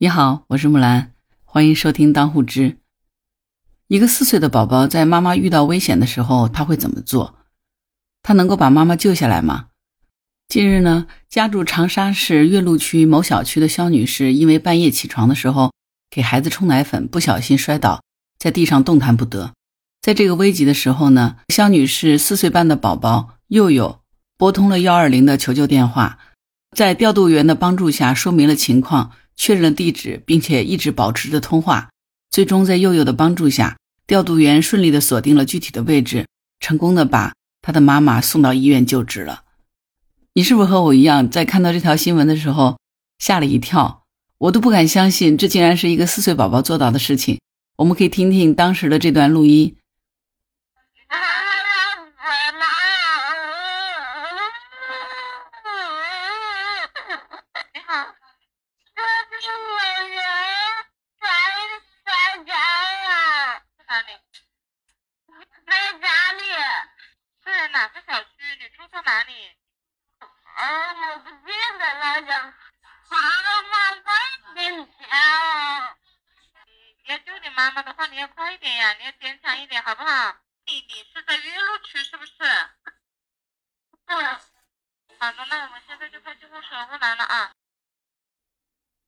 你好，我是木兰，欢迎收听当护知。一个四岁的宝宝在妈妈遇到危险的时候，他会怎么做？他能够把妈妈救下来吗？近日呢，家住长沙市岳麓区某小区的肖女士，因为半夜起床的时候给孩子冲奶粉，不小心摔倒在地上动弹不得。在这个危急的时候呢，肖女士四岁半的宝宝佑佑拨通了幺二零的求救电话，在调度员的帮助下说明了情况。确认了地址，并且一直保持着通话。最终，在佑佑的帮助下，调度员顺利的锁定了具体的位置，成功的把他的妈妈送到医院救治了。你是不是和我一样，在看到这条新闻的时候吓了一跳？我都不敢相信，这竟然是一个四岁宝宝做到的事情。我们可以听听当时的这段录音。我人在在家呀在哪里在哪里在哪个小区你住在哪里啊我不记得了呀啊妈妈在跟前你要救你妈妈的话你要快一点呀你要坚强一点好不好你你是在岳麓区是不是嗯好的那我们现在就开救护车过来了啊。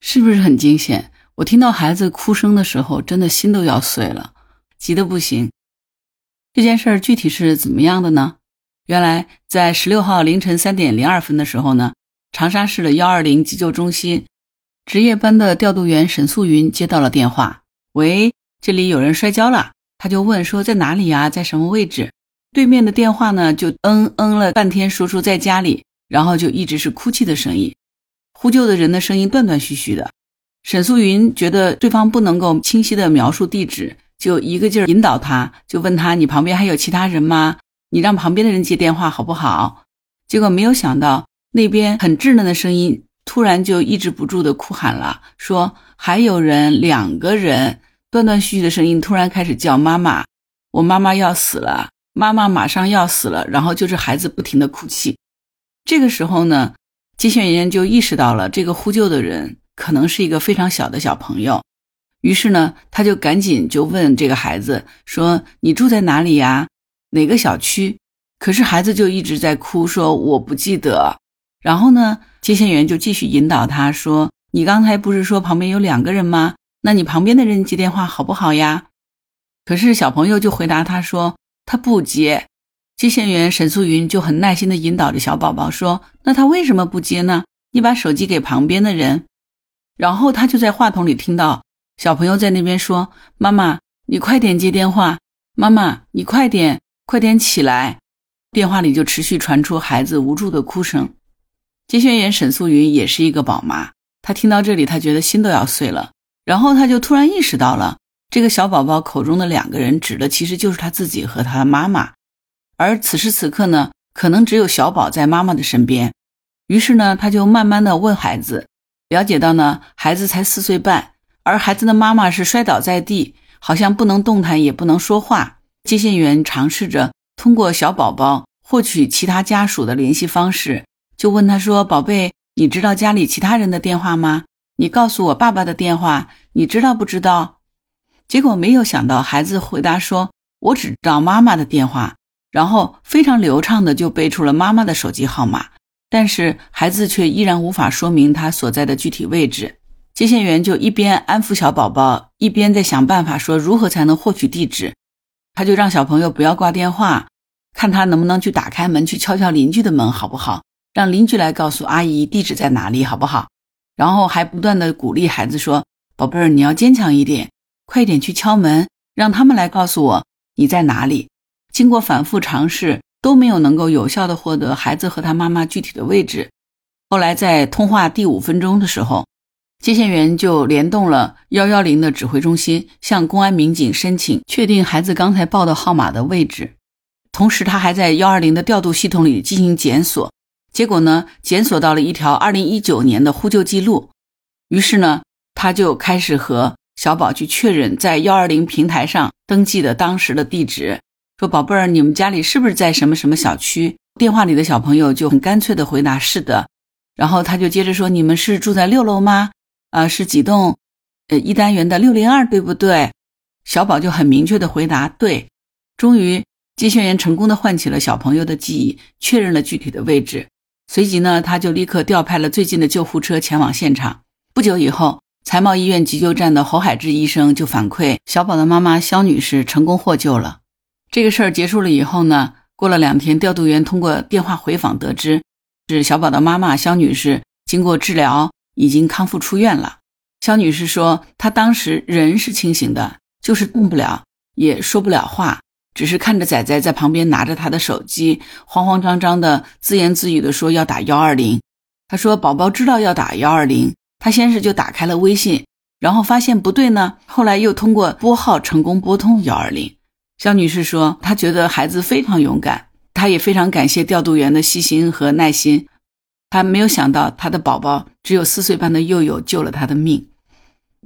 是不是很惊险？我听到孩子哭声的时候，真的心都要碎了，急得不行。这件事儿具体是怎么样的呢？原来在十六号凌晨三点零二分的时候呢，长沙市的幺二零急救中心值夜班的调度员沈素云接到了电话。喂，这里有人摔跤了，他就问说在哪里呀，在什么位置？对面的电话呢就嗯嗯了半天，说出在家里，然后就一直是哭泣的声音，呼救的人的声音断断续续的。沈素云觉得对方不能够清晰的描述地址，就一个劲儿引导他，就问他你旁边还有其他人吗？你让旁边的人接电话好不好？结果没有想到那边很稚嫩的声音突然就抑制不住的哭喊了，说还有人，两个人。断断续续的声音突然开始叫妈妈，我妈妈要死了，妈妈马上要死了。然后就是孩子不停的哭泣。这个时候呢，接线员就意识到了这个呼救的人可能是一个非常小的小朋友，于是呢，他就赶紧就问这个孩子说：“你住在哪里呀？哪个小区？”可是孩子就一直在哭，说我不记得。然后呢，接线员就继续引导他说：“你刚才不是说旁边有两个人吗？”那你旁边的人接电话好不好呀？可是小朋友就回答他说他不接。接线员沈素云就很耐心的引导着小宝宝说：“那他为什么不接呢？你把手机给旁边的人。”然后他就在话筒里听到小朋友在那边说：“妈妈，你快点接电话！妈妈，你快点，快点起来！”电话里就持续传出孩子无助的哭声。接线员沈素云也是一个宝妈，她听到这里，她觉得心都要碎了。然后她就突然意识到了，这个小宝宝口中的两个人指的其实就是他自己和他妈妈，而此时此刻呢，可能只有小宝在妈妈的身边。于是呢，他就慢慢的问孩子，了解到呢，孩子才四岁半，而孩子的妈妈是摔倒在地，好像不能动弹，也不能说话。接线员尝试着通过小宝宝获取其他家属的联系方式，就问他说：“宝贝，你知道家里其他人的电话吗？”你告诉我爸爸的电话，你知道不知道？结果没有想到，孩子回答说：“我只知道妈妈的电话。”然后非常流畅的就背出了妈妈的手机号码，但是孩子却依然无法说明他所在的具体位置。接线员就一边安抚小宝宝，一边在想办法说如何才能获取地址。他就让小朋友不要挂电话，看他能不能去打开门，去敲敲邻居的门，好不好？让邻居来告诉阿姨地址在哪里，好不好？然后还不断的鼓励孩子说：“宝贝儿，你要坚强一点，快点去敲门，让他们来告诉我你在哪里。”经过反复尝试，都没有能够有效的获得孩子和他妈妈具体的位置。后来在通话第五分钟的时候，接线员就联动了幺幺零的指挥中心，向公安民警申请确定孩子刚才报的号码的位置，同时他还在幺二零的调度系统里进行检索。结果呢，检索到了一条二零一九年的呼救记录，于是呢，他就开始和小宝去确认在幺二零平台上登记的当时的地址，说：“宝贝儿，你们家里是不是在什么什么小区？”电话里的小朋友就很干脆的回答：“是的。”然后他就接着说：“你们是住在六楼吗？啊，是几栋，呃，一单元的六零二，对不对？”小宝就很明确的回答：“对。”终于，接线员成功的唤起了小朋友的记忆，确认了具体的位置。随即呢，他就立刻调派了最近的救护车前往现场。不久以后，财贸医院急救站的侯海志医生就反馈，小宝的妈妈肖女士成功获救了。这个事儿结束了以后呢，过了两天，调度员通过电话回访得知，是小宝的妈妈肖女士经过治疗已经康复出院了。肖女士说，她当时人是清醒的，就是动不了，也说不了话。只是看着仔仔在旁边拿着他的手机，慌慌张张的自言自语的说要打幺二零。他说宝宝知道要打幺二零，他先是就打开了微信，然后发现不对呢，后来又通过拨号成功拨通幺二零。肖女士说，她觉得孩子非常勇敢，她也非常感谢调度员的细心和耐心。她没有想到她的宝宝只有四岁半的佑佑救了她的命。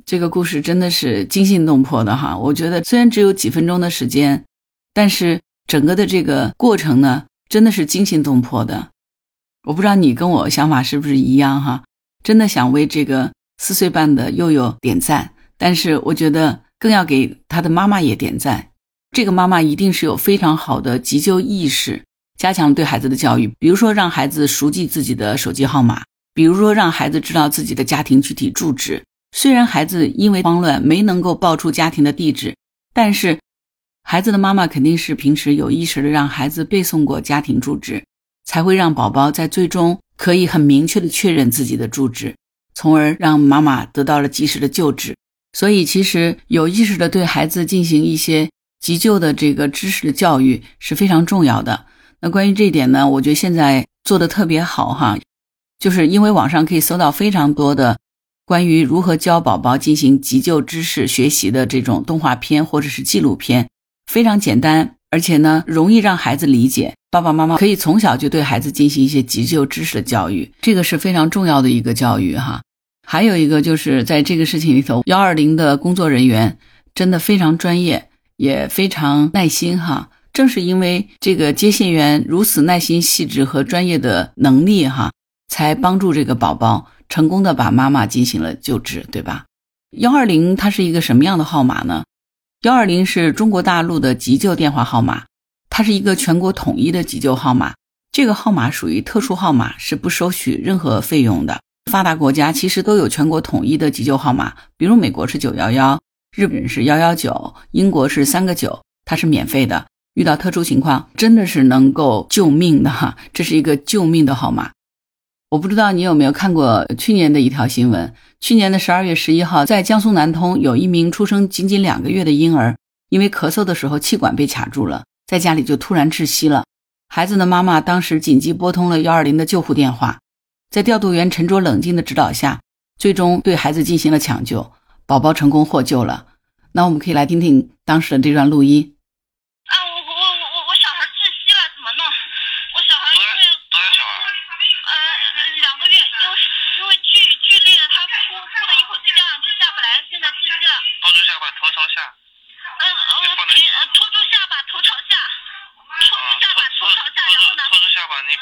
这个故事真的是惊心动魄的哈！我觉得虽然只有几分钟的时间。但是整个的这个过程呢，真的是惊心动魄的。我不知道你跟我想法是不是一样哈？真的想为这个四岁半的佑佑点赞。但是我觉得更要给他的妈妈也点赞。这个妈妈一定是有非常好的急救意识，加强对孩子的教育。比如说让孩子熟记自己的手机号码，比如说让孩子知道自己的家庭具体住址。虽然孩子因为慌乱没能够报出家庭的地址，但是。孩子的妈妈肯定是平时有意识的让孩子背诵过家庭住址，才会让宝宝在最终可以很明确的确认自己的住址，从而让妈妈得到了及时的救治。所以，其实有意识的对孩子进行一些急救的这个知识的教育是非常重要的。那关于这一点呢，我觉得现在做的特别好哈，就是因为网上可以搜到非常多的关于如何教宝宝进行急救知识学习的这种动画片或者是纪录片。非常简单，而且呢容易让孩子理解。爸爸妈妈可以从小就对孩子进行一些急救知识的教育，这个是非常重要的一个教育哈。还有一个就是在这个事情里头，幺二零的工作人员真的非常专业，也非常耐心哈。正是因为这个接线员如此耐心细致和专业的能力哈，才帮助这个宝宝成功的把妈妈进行了救治，对吧？幺二零它是一个什么样的号码呢？幺二零是中国大陆的急救电话号码，它是一个全国统一的急救号码。这个号码属于特殊号码，是不收取任何费用的。发达国家其实都有全国统一的急救号码，比如美国是九幺幺，日本是幺幺九，英国是三个九，它是免费的。遇到特殊情况，真的是能够救命的哈，这是一个救命的号码。我不知道你有没有看过去年的一条新闻？去年的十二月十一号，在江苏南通，有一名出生仅仅两个月的婴儿，因为咳嗽的时候气管被卡住了，在家里就突然窒息了。孩子的妈妈当时紧急拨通了幺二零的救护电话，在调度员沉着冷静的指导下，最终对孩子进行了抢救，宝宝成功获救了。那我们可以来听听当时的这段录音。你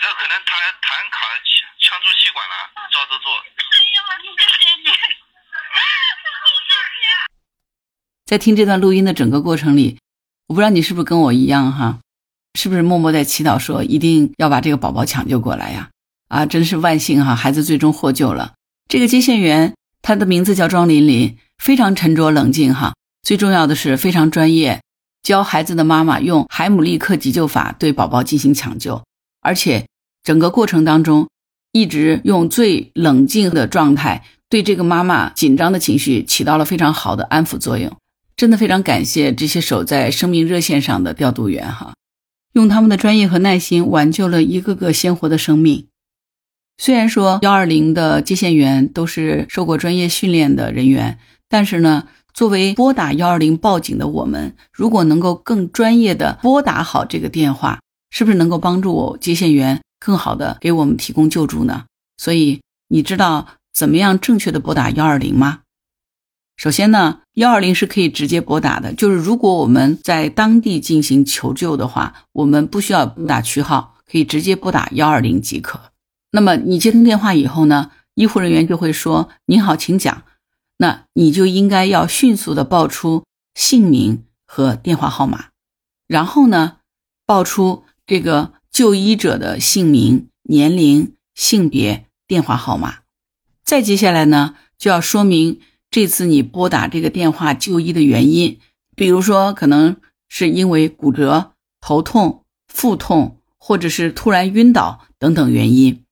这可能弹弹卡呛住气管了，照着做。谢谢你，在听这段录音的整个过程里，我不知道你是不是跟我一样哈，是不是默默在祈祷说一定要把这个宝宝抢救过来呀？啊，真是万幸哈，孩子最终获救了。这个接线员他的名字叫庄琳琳，非常沉着冷静哈，最重要的是非常专业，教孩子的妈妈用海姆立克急救法对宝宝进行抢救。而且，整个过程当中，一直用最冷静的状态，对这个妈妈紧张的情绪起到了非常好的安抚作用。真的非常感谢这些守在生命热线上的调度员哈，用他们的专业和耐心挽救了一个个鲜活的生命。虽然说幺二零的接线员都是受过专业训练的人员，但是呢，作为拨打幺二零报警的我们，如果能够更专业的拨打好这个电话，是不是能够帮助接线员更好的给我们提供救助呢？所以你知道怎么样正确的拨打幺二零吗？首先呢，幺二零是可以直接拨打的，就是如果我们在当地进行求救的话，我们不需要拨打区号，可以直接拨打幺二零即可。那么你接通电话以后呢，医护人员就会说：“您好，请讲。”那你就应该要迅速的报出姓名和电话号码，然后呢，报出这个就医者的姓名、年龄、性别、电话号码。再接下来呢，就要说明。这次你拨打这个电话就医的原因，比如说可能是因为骨折、头痛、腹痛，或者是突然晕倒等等原因。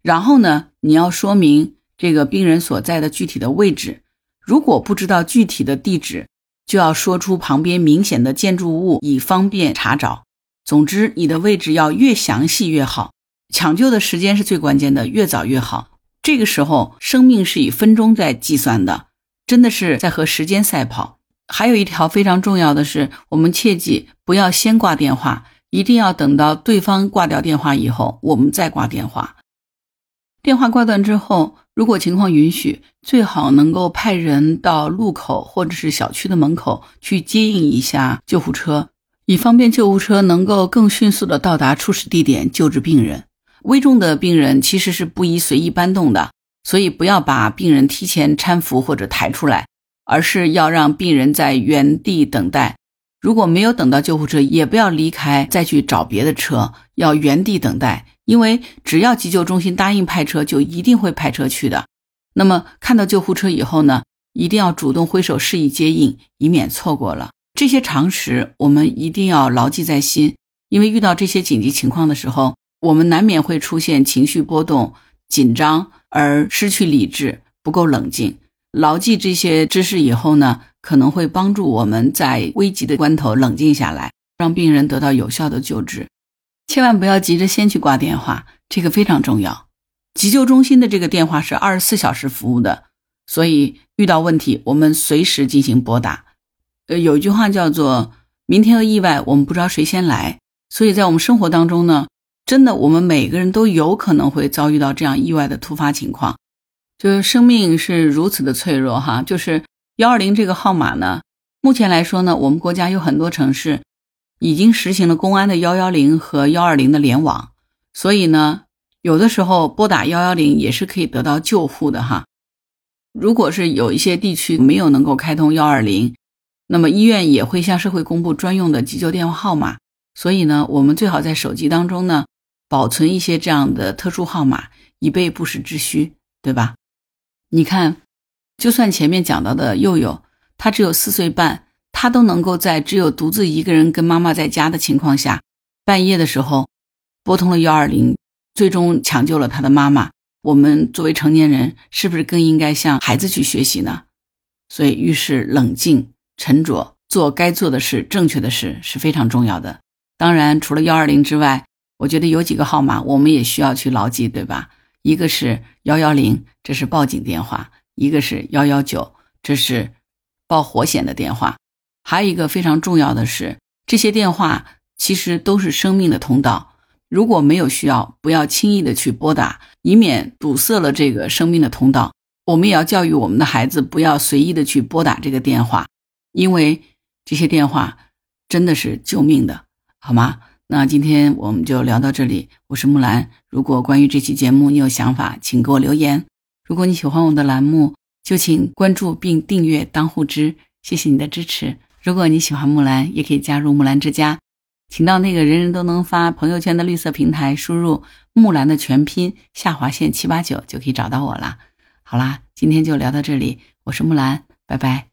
然后呢，你要说明这个病人所在的具体的位置。如果不知道具体的地址，就要说出旁边明显的建筑物，以方便查找。总之，你的位置要越详细越好。抢救的时间是最关键的，越早越好。这个时候，生命是以分钟在计算的，真的是在和时间赛跑。还有一条非常重要的是，我们切记不要先挂电话，一定要等到对方挂掉电话以后，我们再挂电话。电话挂断之后，如果情况允许，最好能够派人到路口或者是小区的门口去接应一下救护车，以方便救护车能够更迅速的到达出事地点救治病人。危重的病人其实是不宜随意搬动的，所以不要把病人提前搀扶或者抬出来，而是要让病人在原地等待。如果没有等到救护车，也不要离开再去找别的车，要原地等待。因为只要急救中心答应派车，就一定会派车去的。那么看到救护车以后呢，一定要主动挥手示意接应，以免错过了这些常识。我们一定要牢记在心，因为遇到这些紧急情况的时候。我们难免会出现情绪波动、紧张而失去理智，不够冷静。牢记这些知识以后呢，可能会帮助我们在危急的关头冷静下来，让病人得到有效的救治。千万不要急着先去挂电话，这个非常重要。急救中心的这个电话是二十四小时服务的，所以遇到问题我们随时进行拨打。呃，有一句话叫做“明天的意外我们不知道谁先来”，所以在我们生活当中呢。真的，我们每个人都有可能会遭遇到这样意外的突发情况，就是生命是如此的脆弱哈。就是幺二零这个号码呢，目前来说呢，我们国家有很多城市已经实行了公安的幺幺零和幺二零的联网，所以呢，有的时候拨打幺幺零也是可以得到救护的哈。如果是有一些地区没有能够开通幺二零，那么医院也会向社会公布专用的急救电话号码，所以呢，我们最好在手机当中呢。保存一些这样的特殊号码，以备不时之需，对吧？你看，就算前面讲到的佑佑，他只有四岁半，他都能够在只有独自一个人跟妈妈在家的情况下，半夜的时候拨通了幺二零，最终抢救了他的妈妈。我们作为成年人，是不是更应该向孩子去学习呢？所以，遇事冷静沉着，做该做的事，正确的事是非常重要的。当然，除了幺二零之外，我觉得有几个号码我们也需要去牢记，对吧？一个是幺幺零，这是报警电话；一个是幺幺九，这是报火险的电话。还有一个非常重要的是，这些电话其实都是生命的通道。如果没有需要，不要轻易的去拨打，以免堵塞了这个生命的通道。我们也要教育我们的孩子，不要随意的去拨打这个电话，因为这些电话真的是救命的，好吗？那今天我们就聊到这里，我是木兰。如果关于这期节目你有想法，请给我留言。如果你喜欢我的栏目，就请关注并订阅当户知，谢谢你的支持。如果你喜欢木兰，也可以加入木兰之家，请到那个人人都能发朋友圈的绿色平台，输入木兰的全拼下划线七八九就可以找到我了。好啦，今天就聊到这里，我是木兰，拜拜。